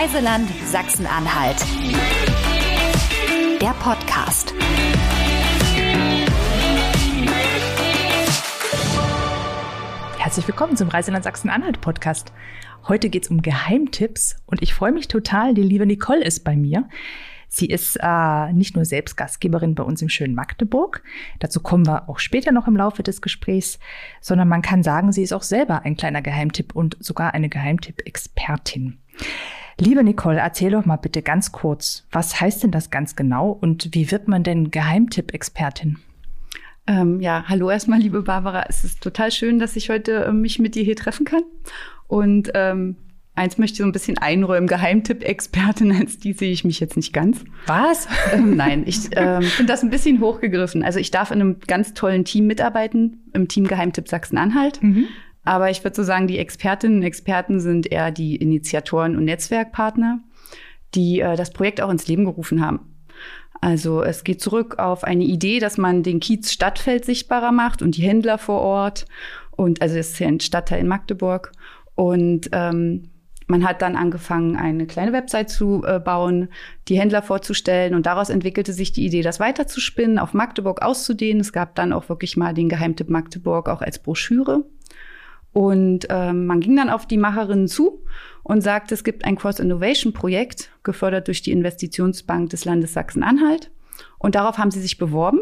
Reiseland Sachsen-Anhalt. Der Podcast. Herzlich willkommen zum Reiseland Sachsen-Anhalt Podcast. Heute geht es um Geheimtipps und ich freue mich total, die liebe Nicole ist bei mir. Sie ist äh, nicht nur selbst Gastgeberin bei uns im schönen Magdeburg, dazu kommen wir auch später noch im Laufe des Gesprächs, sondern man kann sagen, sie ist auch selber ein kleiner Geheimtipp und sogar eine Geheimtipp-Expertin. Liebe Nicole, erzähl doch mal bitte ganz kurz, was heißt denn das ganz genau und wie wird man denn Geheimtipp-Expertin? Ähm, ja, hallo erstmal, liebe Barbara. Es ist total schön, dass ich heute äh, mich mit dir hier treffen kann. Und ähm, Eins möchte ich so ein bisschen einräumen, Geheimtipp-Expertin, als die sehe ich mich jetzt nicht ganz. Was? Ähm, nein, ich ähm, finde das ein bisschen hochgegriffen. Also ich darf in einem ganz tollen Team mitarbeiten, im Team Geheimtipp Sachsen-Anhalt. Mhm. Aber ich würde so sagen, die Expertinnen und Experten sind eher die Initiatoren und Netzwerkpartner, die äh, das Projekt auch ins Leben gerufen haben. Also es geht zurück auf eine Idee, dass man den Kiez Stadtfeld sichtbarer macht und die Händler vor Ort. Und also es ist ja ein Stadtteil in Magdeburg. Und ähm, man hat dann angefangen, eine kleine Website zu äh, bauen, die Händler vorzustellen und daraus entwickelte sich die Idee, das weiterzuspinnen, auf Magdeburg auszudehnen. Es gab dann auch wirklich mal den Geheimtipp Magdeburg auch als Broschüre. Und ähm, man ging dann auf die Macherinnen zu und sagte, es gibt ein Cross-Innovation-Projekt, gefördert durch die Investitionsbank des Landes Sachsen-Anhalt. Und darauf haben sie sich beworben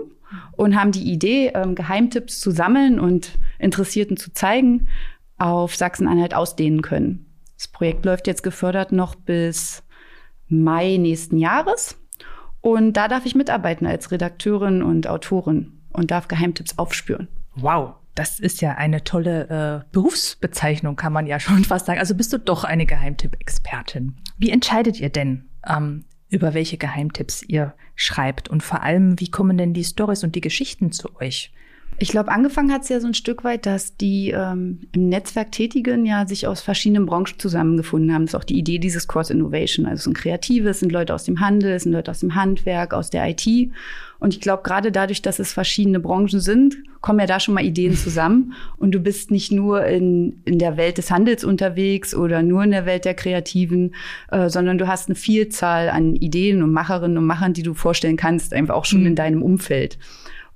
und haben die Idee, ähm, Geheimtipps zu sammeln und Interessierten zu zeigen, auf Sachsen-Anhalt ausdehnen können. Das Projekt läuft jetzt gefördert noch bis Mai nächsten Jahres. Und da darf ich mitarbeiten als Redakteurin und Autorin und darf Geheimtipps aufspüren. Wow, das ist ja eine tolle äh, Berufsbezeichnung, kann man ja schon fast sagen. Also bist du doch eine Geheimtipp-Expertin. Wie entscheidet ihr denn, ähm, über welche Geheimtipps ihr schreibt? Und vor allem, wie kommen denn die Stories und die Geschichten zu euch? Ich glaube, angefangen hat es ja so ein Stück weit, dass die ähm, im Netzwerk Tätigen ja sich aus verschiedenen Branchen zusammengefunden haben. Das ist auch die Idee dieses Cross Innovation. Also es sind Kreative, es sind Leute aus dem Handel, es sind Leute aus dem Handwerk, aus der IT. Und ich glaube, gerade dadurch, dass es verschiedene Branchen sind, kommen ja da schon mal Ideen zusammen. Und du bist nicht nur in, in der Welt des Handels unterwegs oder nur in der Welt der Kreativen, äh, sondern du hast eine Vielzahl an Ideen und Macherinnen und Machern, die du vorstellen kannst, einfach auch schon mhm. in deinem Umfeld.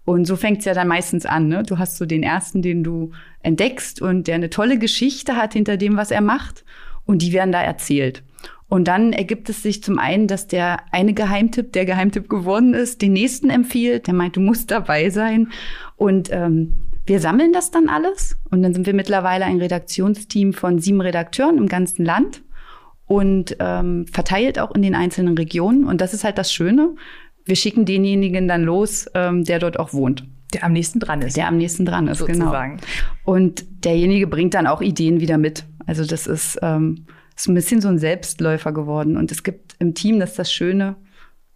Und so fängt's ja dann meistens an. Ne? Du hast so den ersten, den du entdeckst und der eine tolle Geschichte hat hinter dem, was er macht. Und die werden da erzählt. Und dann ergibt es sich zum einen, dass der eine Geheimtipp, der Geheimtipp geworden ist, den nächsten empfiehlt. Der meint, du musst dabei sein. Und ähm, wir sammeln das dann alles. Und dann sind wir mittlerweile ein Redaktionsteam von sieben Redakteuren im ganzen Land und ähm, verteilt auch in den einzelnen Regionen. Und das ist halt das Schöne wir schicken denjenigen dann los, ähm, der dort auch wohnt. Der am nächsten dran ist. Der am nächsten dran ist, genau. sozusagen. genau. Und derjenige bringt dann auch Ideen wieder mit. Also das ist, ähm, ist ein bisschen so ein Selbstläufer geworden. Und es gibt im Team, das ist das Schöne,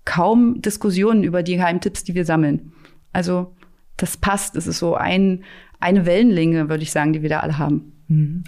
kaum Diskussionen über die Geheimtipps, die wir sammeln. Also das passt. Es ist so ein, eine Wellenlänge, würde ich sagen, die wir da alle haben.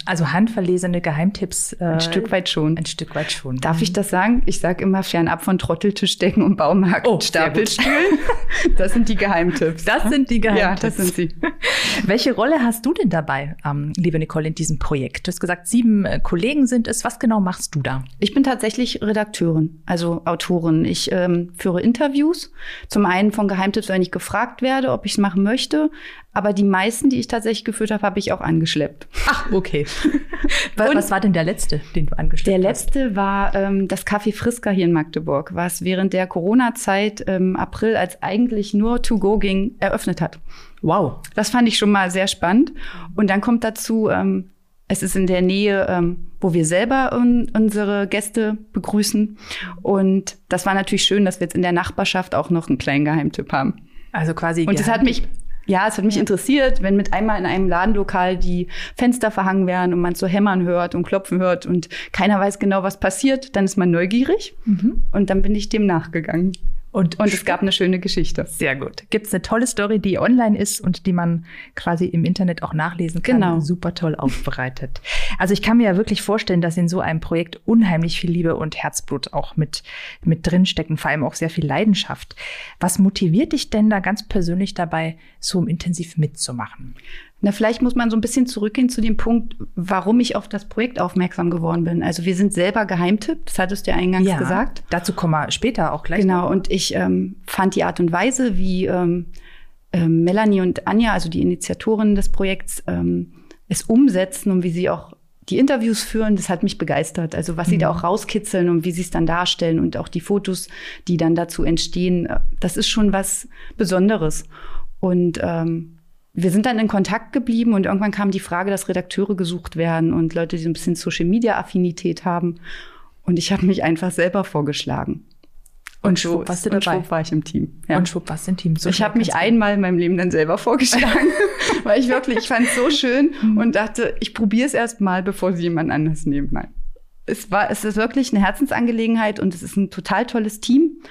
Also handverlesene Geheimtipps. Äh, ein Stück weit schon. Ein Stück weit schon. Darf mhm. ich das sagen? Ich sage immer fernab von Trotteltischdecken und Baumarkt oh, Stapelstühlen. Das sind die Geheimtipps. Das sind die Geheimtipps. Ja, das sind sie. Welche Rolle hast du denn dabei, ähm, liebe Nicole, in diesem Projekt? Du hast gesagt, sieben äh, Kollegen sind es. Was genau machst du da? Ich bin tatsächlich Redakteurin, also Autorin. Ich ähm, führe Interviews. Zum einen von Geheimtipps, wenn ich gefragt werde, ob ich es machen möchte. Aber die meisten, die ich tatsächlich geführt habe, habe ich auch angeschleppt. Ach, okay. was war denn der letzte, den du angeschleppt der hast? Der letzte war ähm, das Café Friska hier in Magdeburg, was während der Corona-Zeit im ähm, April, als eigentlich nur To Go ging, eröffnet hat. Wow. Das fand ich schon mal sehr spannend. Und dann kommt dazu, ähm, es ist in der Nähe, ähm, wo wir selber un unsere Gäste begrüßen. Und das war natürlich schön, dass wir jetzt in der Nachbarschaft auch noch einen kleinen Geheimtipp haben. Also quasi. Und das hat mich ja, es hat mich interessiert, wenn mit einmal in einem Ladenlokal die Fenster verhangen werden und man so hämmern hört und klopfen hört und keiner weiß genau, was passiert, dann ist man neugierig. Mhm. Und dann bin ich dem nachgegangen. Und, und es gab eine schöne Geschichte. Sehr gut. Gibt es eine tolle Story, die online ist und die man quasi im Internet auch nachlesen kann. Genau. Super toll aufbereitet. Also ich kann mir ja wirklich vorstellen, dass in so einem Projekt unheimlich viel Liebe und Herzblut auch mit, mit drinstecken, vor allem auch sehr viel Leidenschaft. Was motiviert dich denn da ganz persönlich dabei, so intensiv mitzumachen? Na, vielleicht muss man so ein bisschen zurückgehen zu dem Punkt, warum ich auf das Projekt aufmerksam geworden bin. Also wir sind selber Geheimtipp, das hattest du ja eingangs ja, gesagt. Dazu kommen wir später auch gleich. Genau, noch. und ich ähm, fand die Art und Weise, wie ähm, äh, Melanie und Anja, also die Initiatorinnen des Projekts, ähm, es umsetzen und wie sie auch die Interviews führen, das hat mich begeistert. Also was mhm. sie da mhm. auch rauskitzeln und wie sie es dann darstellen und auch die Fotos, die dann dazu entstehen, äh, das ist schon was Besonderes. Und ähm, wir sind dann in Kontakt geblieben und irgendwann kam die Frage, dass Redakteure gesucht werden und Leute, die so ein bisschen Social-Media-Affinität haben. Und ich habe mich einfach selber vorgeschlagen. Und, und schwupp warst du dabei. Und schwupp war ich im Team. Ja. Und schwupp warst du im Team. So ich habe mich einmal in meinem Leben dann selber vorgeschlagen, weil ich wirklich, ich fand es so schön mhm. und dachte, ich probiere es erst mal, bevor sie jemand anders nehmen. Nein. Es war, es ist wirklich eine Herzensangelegenheit und es ist ein total tolles Team.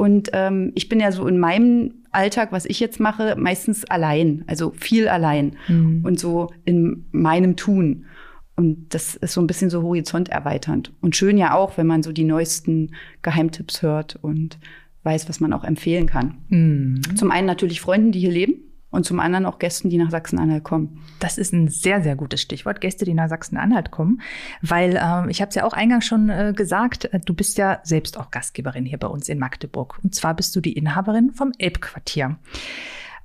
Und ähm, ich bin ja so in meinem Alltag, was ich jetzt mache, meistens allein, also viel allein mhm. und so in meinem Tun. Und das ist so ein bisschen so horizonterweiternd. Und schön ja auch, wenn man so die neuesten Geheimtipps hört und weiß, was man auch empfehlen kann. Mhm. Zum einen natürlich Freunden, die hier leben und zum anderen auch Gästen, die nach Sachsen-Anhalt kommen. Das ist ein sehr, sehr gutes Stichwort, Gäste, die nach Sachsen-Anhalt kommen, weil ähm, ich habe es ja auch eingangs schon äh, gesagt, äh, du bist ja selbst auch Gastgeberin hier bei uns in Magdeburg. Und zwar bist du die Inhaberin vom Elbquartier.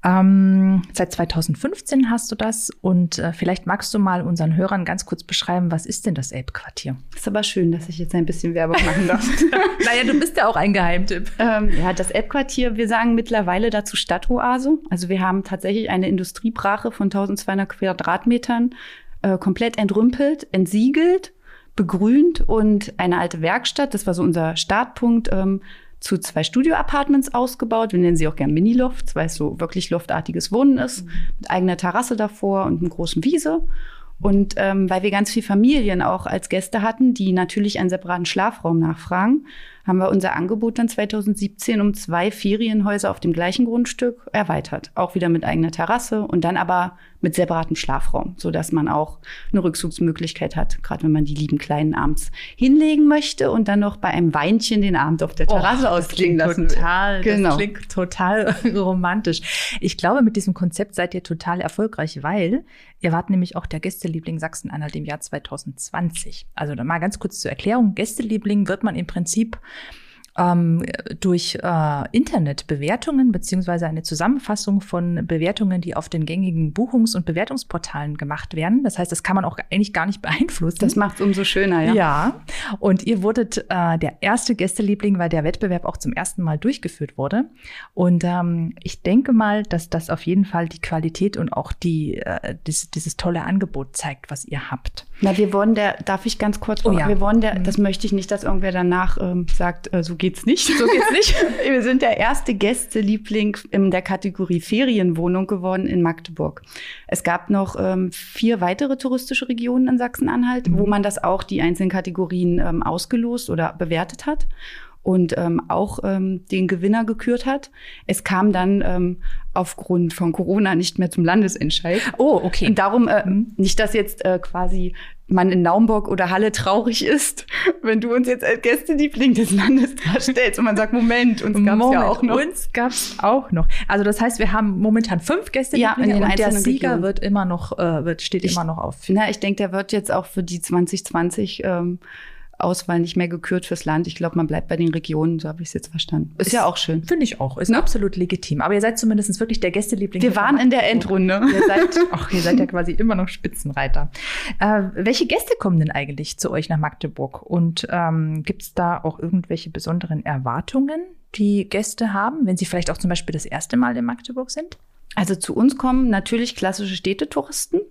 Ähm, seit 2015 hast du das und äh, vielleicht magst du mal unseren Hörern ganz kurz beschreiben, was ist denn das Elbquartier? Ist aber schön, dass ich jetzt ein bisschen Werbung machen darf. naja, du bist ja auch ein Geheimtipp. Ähm, ja, das Elbquartier, wir sagen mittlerweile dazu Stadtoase. Also wir haben tatsächlich eine Industriebrache von 1200 Quadratmetern äh, komplett entrümpelt, entsiegelt begrünt und eine alte Werkstatt. Das war so unser Startpunkt. Ähm, zu zwei Studio-Apartments ausgebaut. Wir nennen sie auch gern Mini-Lofts, weil es so wirklich loftartiges Wohnen ist, mhm. mit eigener Terrasse davor und einem großen Wiese. Und ähm, weil wir ganz viele Familien auch als Gäste hatten, die natürlich einen separaten Schlafraum nachfragen, haben wir unser Angebot dann 2017 um zwei Ferienhäuser auf dem gleichen Grundstück erweitert. Auch wieder mit eigener Terrasse und dann aber mit separatem Schlafraum, so dass man auch eine Rückzugsmöglichkeit hat, gerade wenn man die lieben Kleinen abends hinlegen möchte und dann noch bei einem Weinchen den Abend auf der Terrasse oh, ausklingen lassen total. Genau. Das klingt total romantisch. Ich glaube, mit diesem Konzept seid ihr total erfolgreich, weil ihr wart nämlich auch der Gästeliebling Sachsen-Anhalt im Jahr 2020. Also mal ganz kurz zur Erklärung. Gästeliebling wird man im Prinzip ähm, durch äh, Internetbewertungen beziehungsweise eine Zusammenfassung von Bewertungen, die auf den gängigen Buchungs- und Bewertungsportalen gemacht werden. Das heißt, das kann man auch eigentlich gar nicht beeinflussen. Das macht es umso schöner, ja. Ja. Und ihr wurdet äh, der erste Gästeliebling, weil der Wettbewerb auch zum ersten Mal durchgeführt wurde. Und ähm, ich denke mal, dass das auf jeden Fall die Qualität und auch die, äh, dieses, dieses tolle Angebot zeigt, was ihr habt. Na, wir wollen der, darf ich ganz kurz, oh, ja. wir wollen der, mhm. das möchte ich nicht, dass irgendwer danach ähm, sagt, äh, so geht's nicht. So geht's nicht. wir sind der erste Gästeliebling in der Kategorie Ferienwohnung geworden in Magdeburg. Es gab noch ähm, vier weitere touristische Regionen in Sachsen-Anhalt, mhm. wo man das auch die einzelnen Kategorien ähm, ausgelost oder bewertet hat und ähm, auch ähm, den Gewinner gekürt hat. Es kam dann ähm, aufgrund von Corona nicht mehr zum Landesentscheid. Oh, okay. Und darum äh, mhm. nicht, dass jetzt äh, quasi man in Naumburg oder Halle traurig ist, wenn du uns jetzt als Gästeliebling des Landes darstellst und man sagt, Moment, uns gab es ja auch noch. Uns gab es auch noch. Also das heißt, wir haben momentan fünf Gästelieblinge ja, und der Sieger Regionen. wird immer noch, äh, wird, steht ich, immer noch auf. Na, ich denke, der wird jetzt auch für die 2020 ähm, Auswahl nicht mehr gekürt fürs Land. Ich glaube, man bleibt bei den Regionen, so habe ich es jetzt verstanden. Ist, ist ja auch schön. Finde ich auch. Ist ne? absolut legitim. Aber ihr seid zumindest wirklich der Gästeliebling. Wir waren in der Endrunde. Ihr seid, ach, ihr seid ja quasi immer noch Spitzenreiter. Äh, welche Gäste kommen denn eigentlich zu euch nach Magdeburg? Und ähm, gibt es da auch irgendwelche besonderen Erwartungen, die Gäste haben, wenn sie vielleicht auch zum Beispiel das erste Mal in Magdeburg sind? Also zu uns kommen natürlich klassische Städtetouristen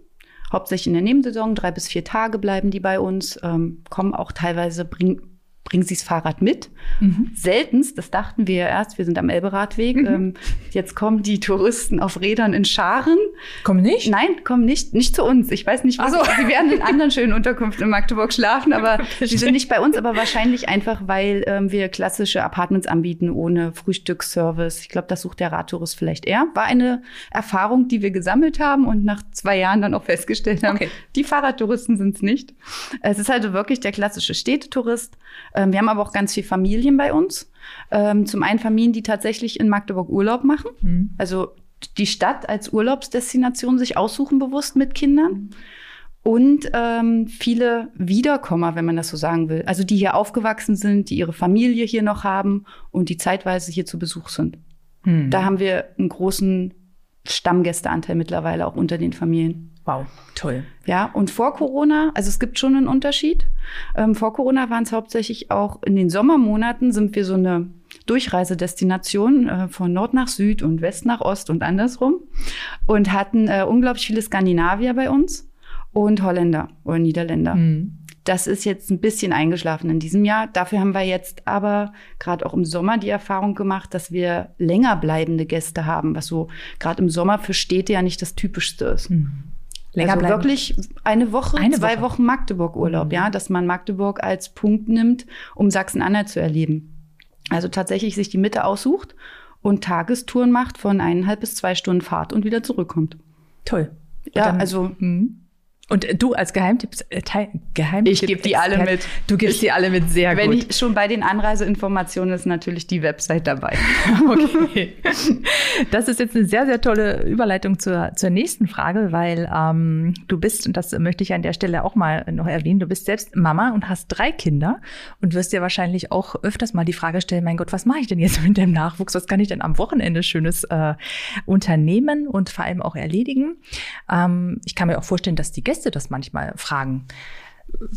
hauptsächlich in der Nebensaison, drei bis vier Tage bleiben die bei uns, ähm, kommen auch teilweise, bringen bringen Sie das Fahrrad mit. Mhm. Seltenst, das dachten wir ja erst, wir sind am Elberadweg. Mhm. Ähm, jetzt kommen die Touristen auf Rädern in Scharen. Kommen nicht? Nein, kommen nicht. Nicht zu uns. Ich weiß nicht, was. So. Sie werden in anderen schönen Unterkünften in Magdeburg schlafen, aber sie sind nicht bei uns, aber wahrscheinlich einfach, weil ähm, wir klassische Apartments anbieten ohne Frühstücksservice. Ich glaube, das sucht der Radtourist vielleicht eher. War eine Erfahrung, die wir gesammelt haben und nach zwei Jahren dann auch festgestellt haben, okay. die Fahrradtouristen sind es nicht. Es ist also wirklich der klassische Städtetourist. Ähm, wir haben aber auch ganz viele Familien bei uns. Ähm, zum einen Familien, die tatsächlich in Magdeburg Urlaub machen. Mhm. Also die Stadt als Urlaubsdestination sich aussuchen, bewusst mit Kindern. Und ähm, viele Wiederkommer, wenn man das so sagen will. Also die hier aufgewachsen sind, die ihre Familie hier noch haben und die zeitweise hier zu Besuch sind. Hm. Da haben wir einen großen Stammgästeanteil mittlerweile auch unter den Familien. Wow, toll. Ja, und vor Corona, also es gibt schon einen Unterschied. Ähm, vor Corona waren es hauptsächlich auch in den Sommermonaten sind wir so eine Durchreisedestination äh, von Nord nach Süd und West nach Ost und andersrum und hatten äh, unglaublich viele Skandinavier bei uns und Holländer oder Niederländer. Mhm. Das ist jetzt ein bisschen eingeschlafen in diesem Jahr. Dafür haben wir jetzt aber gerade auch im Sommer die Erfahrung gemacht, dass wir länger bleibende Gäste haben, was so gerade im Sommer für Städte ja nicht das Typischste ist. Mhm. Länger also bleiben. wirklich eine Woche, eine zwei Woche. Wochen Magdeburg-Urlaub, mhm. ja, dass man Magdeburg als Punkt nimmt, um Sachsen-Anhalt zu erleben. Also tatsächlich sich die Mitte aussucht und Tagestouren macht von eineinhalb bis zwei Stunden Fahrt und wieder zurückkommt. Toll. ja, dann, also mh. Und du als Geheimtipps, äh, Geheimtipp Ich gebe die alle mit. Du gibst ich, die alle mit, sehr wenn gut. Wenn ich schon bei den Anreiseinformationen ist natürlich die Website dabei. okay. Das ist jetzt eine sehr, sehr tolle Überleitung zur, zur nächsten Frage, weil ähm, du bist, und das möchte ich an der Stelle auch mal noch erwähnen, du bist selbst Mama und hast drei Kinder und wirst dir wahrscheinlich auch öfters mal die Frage stellen, mein Gott, was mache ich denn jetzt mit dem Nachwuchs? Was kann ich denn am Wochenende Schönes äh, unternehmen und vor allem auch erledigen? Ähm, ich kann mir auch vorstellen, dass die Gäste Gäste das manchmal fragen.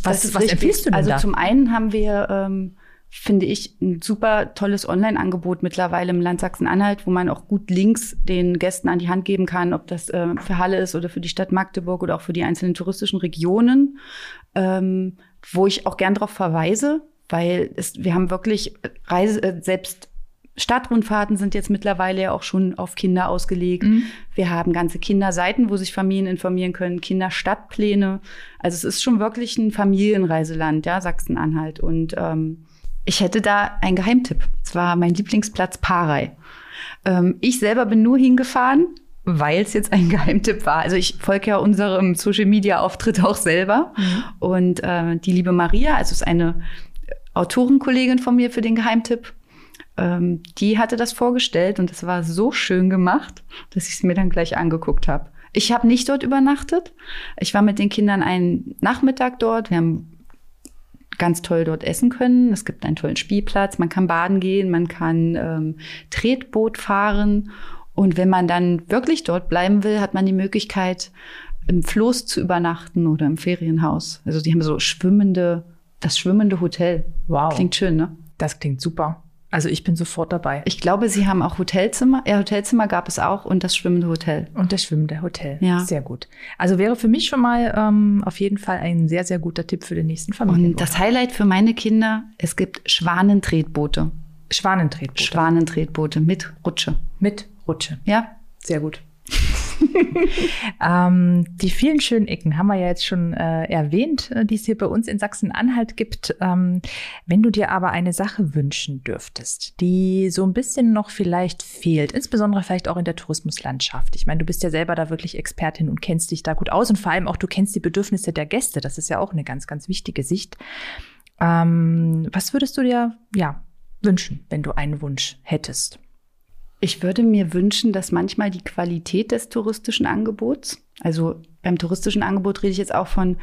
Was, was empfiehlst du denn Also da? zum einen haben wir, ähm, finde ich, ein super tolles Online-Angebot mittlerweile im Land Sachsen-Anhalt, wo man auch gut Links den Gästen an die Hand geben kann, ob das äh, für Halle ist oder für die Stadt Magdeburg oder auch für die einzelnen touristischen Regionen, ähm, wo ich auch gern darauf verweise, weil es, wir haben wirklich Reise, äh, selbst Stadtrundfahrten sind jetzt mittlerweile ja auch schon auf Kinder ausgelegt. Mhm. Wir haben ganze Kinderseiten, wo sich Familien informieren können, Kinderstadtpläne. Also es ist schon wirklich ein Familienreiseland, ja, Sachsen-Anhalt. Und ähm, ich hätte da einen Geheimtipp. Es war mein Lieblingsplatz Parei. Ähm, ich selber bin nur hingefahren, weil es jetzt ein Geheimtipp war. Also ich folge ja unserem Social-Media-Auftritt auch selber. Mhm. Und äh, die liebe Maria, also ist eine Autorenkollegin von mir für den Geheimtipp ähm, die hatte das vorgestellt und es war so schön gemacht, dass ich es mir dann gleich angeguckt habe. Ich habe nicht dort übernachtet. Ich war mit den Kindern einen Nachmittag dort. Wir haben ganz toll dort essen können. Es gibt einen tollen Spielplatz. Man kann baden gehen, man kann ähm, Tretboot fahren. Und wenn man dann wirklich dort bleiben will, hat man die Möglichkeit, im Floß zu übernachten oder im Ferienhaus. Also die haben so schwimmende, das schwimmende Hotel. Wow. Klingt schön, ne? Das klingt super. Also ich bin sofort dabei. Ich glaube, Sie haben auch Hotelzimmer. Ja, Hotelzimmer gab es auch und das schwimmende Hotel. Und das schwimmende Hotel. Ja. Sehr gut. Also wäre für mich schon mal ähm, auf jeden Fall ein sehr, sehr guter Tipp für den nächsten Familien. Und das Highlight für meine Kinder, es gibt Schwanentretboote. Schwanentretboote. Schwanentretboote mit Rutsche. Mit Rutsche. Ja. Sehr gut. ähm, die vielen schönen Ecken haben wir ja jetzt schon äh, erwähnt, äh, die es hier bei uns in Sachsen-Anhalt gibt. Ähm, wenn du dir aber eine Sache wünschen dürftest, die so ein bisschen noch vielleicht fehlt, insbesondere vielleicht auch in der Tourismuslandschaft. Ich meine, du bist ja selber da wirklich Expertin und kennst dich da gut aus und vor allem auch du kennst die Bedürfnisse der Gäste. Das ist ja auch eine ganz, ganz wichtige Sicht. Ähm, was würdest du dir ja wünschen, wenn du einen Wunsch hättest? Ich würde mir wünschen, dass manchmal die Qualität des touristischen Angebots, also beim touristischen Angebot rede ich jetzt auch von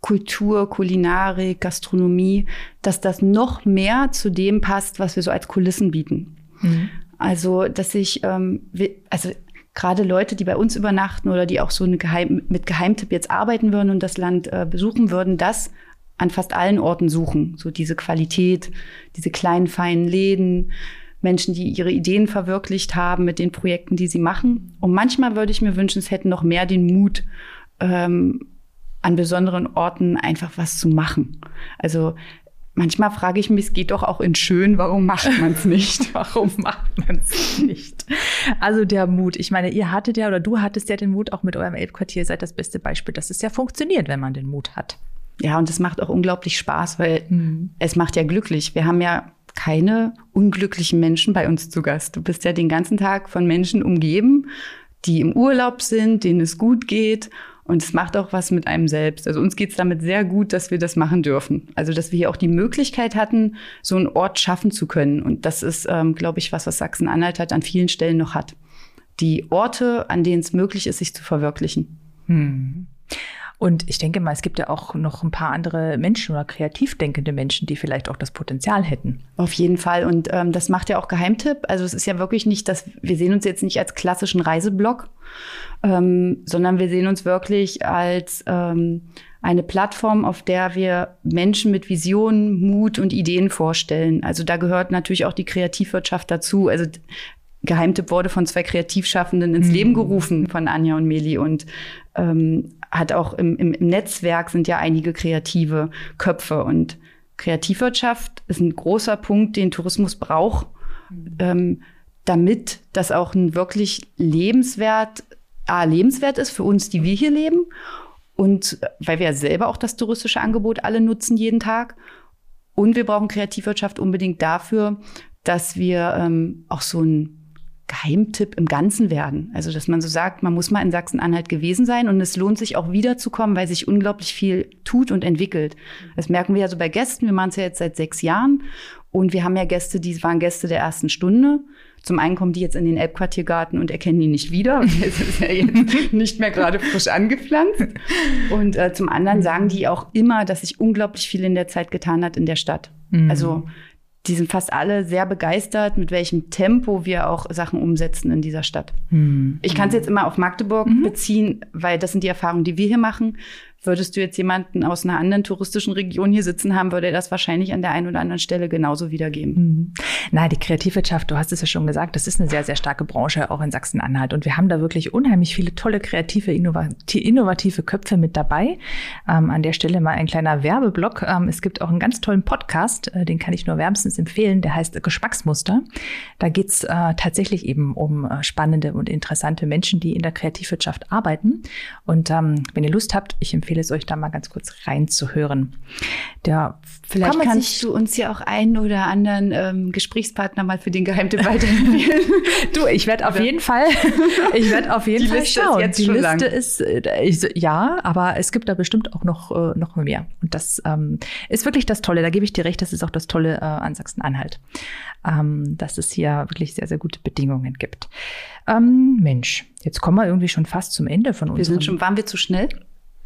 Kultur, Kulinarik, Gastronomie, dass das noch mehr zu dem passt, was wir so als Kulissen bieten. Mhm. Also, dass ich, ähm, also gerade Leute, die bei uns übernachten oder die auch so eine Geheim, mit Geheimtipp jetzt arbeiten würden und das Land äh, besuchen würden, das an fast allen Orten suchen. So diese Qualität, diese kleinen, feinen Läden, Menschen, die ihre Ideen verwirklicht haben mit den Projekten, die sie machen. Und manchmal würde ich mir wünschen, es hätten noch mehr den Mut, ähm, an besonderen Orten einfach was zu machen. Also manchmal frage ich mich, es geht doch auch in schön, warum macht man es nicht? warum macht man es nicht? Also der Mut. Ich meine, ihr hattet ja oder du hattest ja den Mut auch mit eurem Elbquartier, seid das beste Beispiel, dass es ja funktioniert, wenn man den Mut hat. Ja, und es macht auch unglaublich Spaß, weil mhm. es macht ja glücklich. Wir haben ja keine unglücklichen Menschen bei uns zu Gast. Du bist ja den ganzen Tag von Menschen umgeben, die im Urlaub sind, denen es gut geht. Und es macht auch was mit einem selbst. Also uns geht es damit sehr gut, dass wir das machen dürfen. Also dass wir hier auch die Möglichkeit hatten, so einen Ort schaffen zu können. Und das ist, ähm, glaube ich, was, was Sachsen-Anhalt hat an vielen Stellen noch hat. die Orte, an denen es möglich ist, sich zu verwirklichen. Hm. Und ich denke mal, es gibt ja auch noch ein paar andere Menschen oder kreativ denkende Menschen, die vielleicht auch das Potenzial hätten. Auf jeden Fall. Und ähm, das macht ja auch Geheimtipp. Also es ist ja wirklich nicht, dass wir sehen uns jetzt nicht als klassischen Reiseblog, ähm, sondern wir sehen uns wirklich als ähm, eine Plattform, auf der wir Menschen mit Visionen, Mut und Ideen vorstellen. Also da gehört natürlich auch die Kreativwirtschaft dazu. Also Geheimtipp wurde von zwei Kreativschaffenden ins mhm. Leben gerufen, von Anja und Meli. Und ähm, hat auch im, im, im Netzwerk sind ja einige kreative Köpfe. Und Kreativwirtschaft ist ein großer Punkt, den Tourismus braucht, mhm. ähm, damit das auch ein wirklich lebenswert, A, lebenswert ist für uns, die wir hier leben. Und weil wir ja selber auch das touristische Angebot alle nutzen jeden Tag. Und wir brauchen Kreativwirtschaft unbedingt dafür, dass wir ähm, auch so ein Geheimtipp im Ganzen werden. Also, dass man so sagt, man muss mal in Sachsen-Anhalt gewesen sein und es lohnt sich auch wiederzukommen, weil sich unglaublich viel tut und entwickelt. Das merken wir ja so bei Gästen. Wir machen es ja jetzt seit sechs Jahren und wir haben ja Gäste, die waren Gäste der ersten Stunde. Zum einen kommen die jetzt in den Elbquartiergarten und erkennen ihn nicht wieder. Es ist ja jetzt nicht mehr gerade frisch angepflanzt. Und äh, zum anderen sagen die auch immer, dass sich unglaublich viel in der Zeit getan hat in der Stadt. Mhm. Also die sind fast alle sehr begeistert, mit welchem Tempo wir auch Sachen umsetzen in dieser Stadt. Mhm. Ich kann es jetzt immer auf Magdeburg mhm. beziehen, weil das sind die Erfahrungen, die wir hier machen. Würdest du jetzt jemanden aus einer anderen touristischen Region hier sitzen haben, würde er das wahrscheinlich an der einen oder anderen Stelle genauso wiedergeben. Mhm. Na, die Kreativwirtschaft, du hast es ja schon gesagt, das ist eine sehr, sehr starke Branche, auch in Sachsen-Anhalt. Und wir haben da wirklich unheimlich viele tolle, kreative, innovative Köpfe mit dabei. Ähm, an der Stelle mal ein kleiner Werbeblock. Ähm, es gibt auch einen ganz tollen Podcast, äh, den kann ich nur wärmstens empfehlen, der heißt Geschmacksmuster. Da geht's äh, tatsächlich eben um äh, spannende und interessante Menschen, die in der Kreativwirtschaft arbeiten. Und ähm, wenn ihr Lust habt, ich empfehle empfehle es euch da mal ganz kurz reinzuhören. Der, Vielleicht kann kannst du uns ja auch einen oder anderen ähm, Gesprächspartner mal für den Geheimtipp weiterempfehlen. du, ich werde auf jeden Fall, ich werde auf jeden Die Fall Liste schauen. Ist Die Liste lang. ist, äh, ich, ja, aber es gibt da bestimmt auch noch, äh, noch mehr. Und das ähm, ist wirklich das Tolle. Da gebe ich dir recht, das ist auch das Tolle äh, an Sachsen-Anhalt, ähm, dass es hier wirklich sehr, sehr gute Bedingungen gibt. Ähm, Mensch, jetzt kommen wir irgendwie schon fast zum Ende von uns. Wir sind schon, waren wir zu schnell?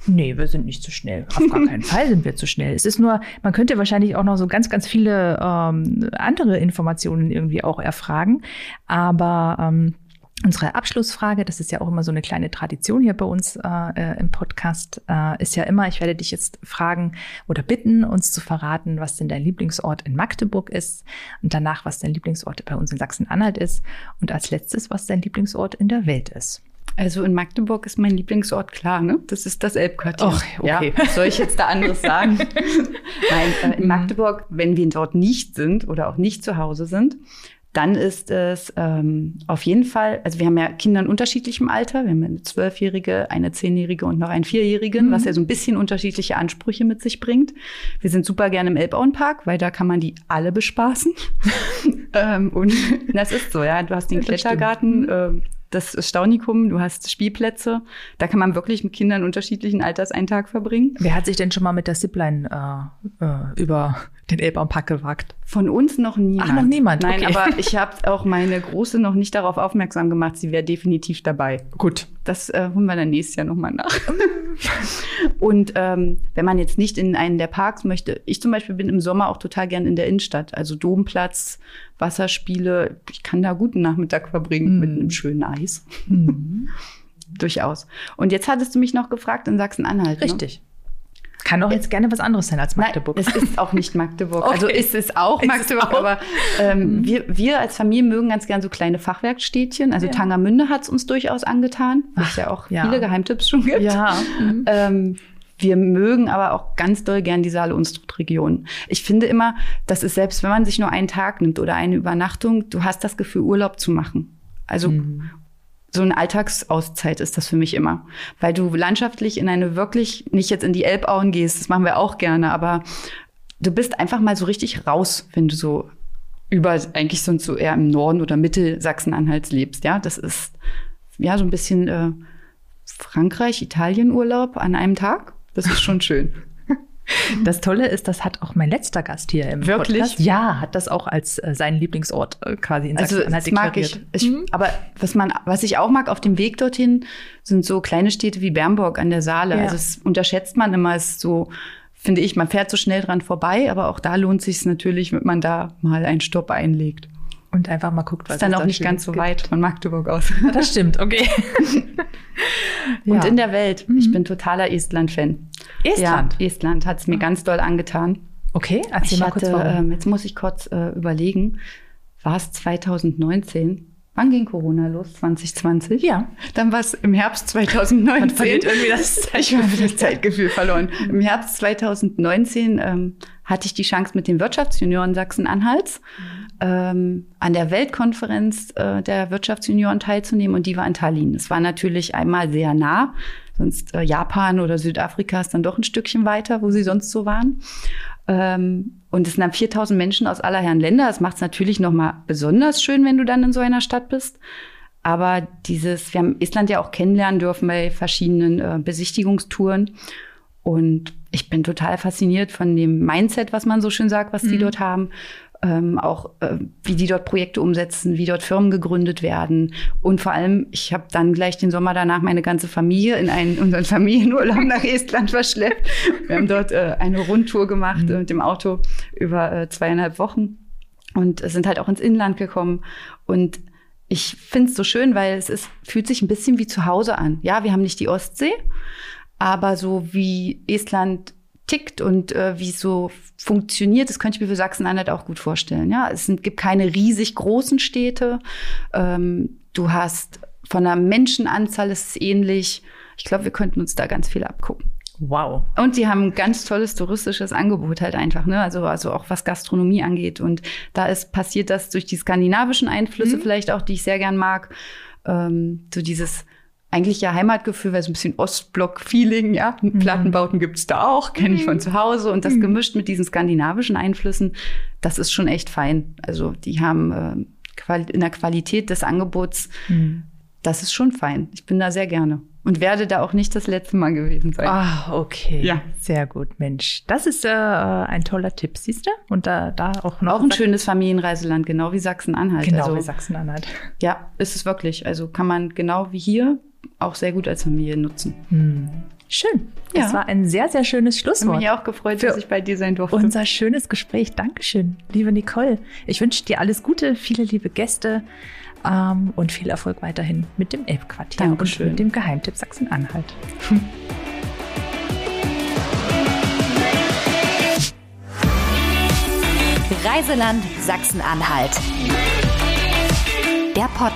Nee, wir sind nicht zu schnell. Auf gar keinen Fall sind wir zu schnell. Es ist nur, man könnte wahrscheinlich auch noch so ganz, ganz viele ähm, andere Informationen irgendwie auch erfragen. Aber ähm, unsere Abschlussfrage, das ist ja auch immer so eine kleine Tradition hier bei uns äh, äh, im Podcast, äh, ist ja immer, ich werde dich jetzt fragen oder bitten, uns zu verraten, was denn dein Lieblingsort in Magdeburg ist und danach, was dein Lieblingsort bei uns in Sachsen-Anhalt ist und als letztes, was dein Lieblingsort in der Welt ist. Also in Magdeburg ist mein Lieblingsort klar, ne? Das ist das Elbquartier. Och, okay. Ja, was soll ich jetzt da anderes sagen? Nein, äh, in Magdeburg, wenn wir dort nicht sind oder auch nicht zu Hause sind, dann ist es ähm, auf jeden Fall, also wir haben ja Kinder in unterschiedlichem Alter. Wir haben eine Zwölfjährige, eine Zehnjährige und noch einen Vierjährigen, mhm. was ja so ein bisschen unterschiedliche Ansprüche mit sich bringt. Wir sind super gerne im Elbauenpark, weil da kann man die alle bespaßen. ähm, und das ist so, ja. Du hast den Klettergarten, äh, das Staunikum, du hast Spielplätze. Da kann man wirklich mit Kindern unterschiedlichen Alters einen Tag verbringen. Wer hat sich denn schon mal mit der Zipline äh, äh, über den Elbbaumpark gewagt? Von uns noch niemand. Ach, noch niemand. Nein, okay. aber ich habe auch meine Große noch nicht darauf aufmerksam gemacht. Sie wäre definitiv dabei. Gut. Das äh, holen wir dann nächstes Jahr nochmal nach. Und ähm, wenn man jetzt nicht in einen der Parks möchte, ich zum Beispiel bin im Sommer auch total gern in der Innenstadt. Also Domplatz, Wasserspiele. Ich kann da guten Nachmittag verbringen mm. mit einem schönen Eis. Mm. Durchaus. Und jetzt hattest du mich noch gefragt in Sachsen-Anhalt. Ne? Richtig. Ne? Kann doch jetzt gerne was anderes sein als Magdeburg. Nein, es ist auch nicht Magdeburg. Okay. Also ist es auch Magdeburg, es auch? aber ähm, mhm. wir, wir als Familie mögen ganz gern so kleine Fachwerkstädtchen. Also ja. Tangermünde hat es uns durchaus angetan, was ja auch ja. viele Geheimtipps schon gibt. Ja. Mhm. Ähm, wir mögen aber auch ganz doll gern die Saale-Unstrut-Region. Ich finde immer, das ist selbst, wenn man sich nur einen Tag nimmt oder eine Übernachtung, du hast das Gefühl, Urlaub zu machen. Also mhm so eine Alltagsauszeit ist das für mich immer. Weil du landschaftlich in eine wirklich, nicht jetzt in die Elbauen gehst, das machen wir auch gerne, aber du bist einfach mal so richtig raus, wenn du so über, eigentlich sonst so eher im Norden oder Mittelsachsen-Anhalts lebst. Ja, das ist ja so ein bisschen äh, Frankreich, Italien Urlaub an einem Tag. Das ist schon schön. Das Tolle ist, das hat auch mein letzter Gast hier im Wirklich? Podcast. Ja, hat das auch als äh, seinen Lieblingsort äh, quasi in Also Sachsen-Anhalt das mag ich. ich Aber was man, was ich auch mag auf dem Weg dorthin, sind so kleine Städte wie Bernburg an der Saale. Ja. Also das unterschätzt man immer, ist so, finde ich, man fährt so schnell dran vorbei, aber auch da lohnt sich natürlich, wenn man da mal einen Stopp einlegt. Und einfach mal guckt, was Ist dann auch nicht ganz so gibt. weit von Magdeburg aus. Das stimmt, okay. Und Ja. in der Welt. Ich bin totaler Estland-Fan. Estland? Ja, Estland hat es mir ganz doll angetan. Okay, erzähl ich mal hatte, kurz warum. ähm, jetzt muss ich kurz äh, überlegen, war es 2019? Wann ging Corona los? 2020? Ja. Dann war es im Herbst 2019. Man verliert irgendwie das ich habe das Zeitgefühl verloren. Im Herbst 2019 ähm, hatte ich die Chance mit den Wirtschaftsjunioren Sachsen-Anhalts ähm, an der Weltkonferenz äh, der Wirtschaftsjunioren teilzunehmen und die war in Tallinn. Es war natürlich einmal sehr nah, sonst äh, Japan oder Südafrika ist dann doch ein Stückchen weiter, wo sie sonst so waren. Ähm, und es sind dann 4000 Menschen aus aller Herren Länder. Das macht es natürlich noch mal besonders schön, wenn du dann in so einer Stadt bist. Aber dieses, wir haben Estland ja auch kennenlernen dürfen bei verschiedenen äh, Besichtigungstouren. Und ich bin total fasziniert von dem Mindset, was man so schön sagt, was die dort haben. Ähm, auch äh, wie die dort Projekte umsetzen, wie dort Firmen gegründet werden. Und vor allem, ich habe dann gleich den Sommer danach meine ganze Familie in einen, unseren Familienurlaub nach Estland verschleppt. Wir haben dort äh, eine Rundtour gemacht äh, mit dem Auto über äh, zweieinhalb Wochen und sind halt auch ins Inland gekommen. Und ich finde es so schön, weil es ist, fühlt sich ein bisschen wie zu Hause an. Ja, wir haben nicht die Ostsee, aber so wie Estland tickt und äh, wie es so funktioniert, das könnte ich mir für Sachsen-Anhalt auch gut vorstellen. Ja, es sind, gibt keine riesig großen Städte. Ähm, du hast von der Menschenanzahl ist es ähnlich. Ich glaube, wir könnten uns da ganz viel abgucken. Wow. Und die haben ein ganz tolles touristisches Angebot halt einfach, ne? Also, also auch was Gastronomie angeht. Und da ist passiert das durch die skandinavischen Einflüsse vielleicht auch, die ich sehr gern mag. Ähm, so dieses eigentlich ja Heimatgefühl, weil so ein bisschen Ostblock-Feeling, ja. Plattenbauten gibt's da auch, kenne ich von zu Hause. Und das gemischt mit diesen skandinavischen Einflüssen, das ist schon echt fein. Also die haben äh, in der Qualität des Angebots, das ist schon fein. Ich bin da sehr gerne. Und werde da auch nicht das letzte Mal gewesen sein. Ah, okay. Ja. Sehr gut, Mensch. Das ist äh, ein toller Tipp, siehst du? Und da, da auch noch. Auch ein schönes Familienreiseland, genau wie Sachsen-Anhalt. Genau, also, wie Sachsen-Anhalt. Ja, ist es wirklich. Also kann man genau wie hier auch sehr gut als Familie nutzen. Schön. Ja. Das war ein sehr, sehr schönes Ich habe Schlusswort. mich auch gefreut, dass ich bei dir sein durfte. Unser schönes Gespräch. Dankeschön, liebe Nicole. Ich wünsche dir alles Gute, viele liebe Gäste ähm, und viel Erfolg weiterhin mit dem Elbquartier und Dankeschön. mit dem Geheimtipp Sachsen-Anhalt. Reiseland Sachsen-Anhalt. Der Podcast.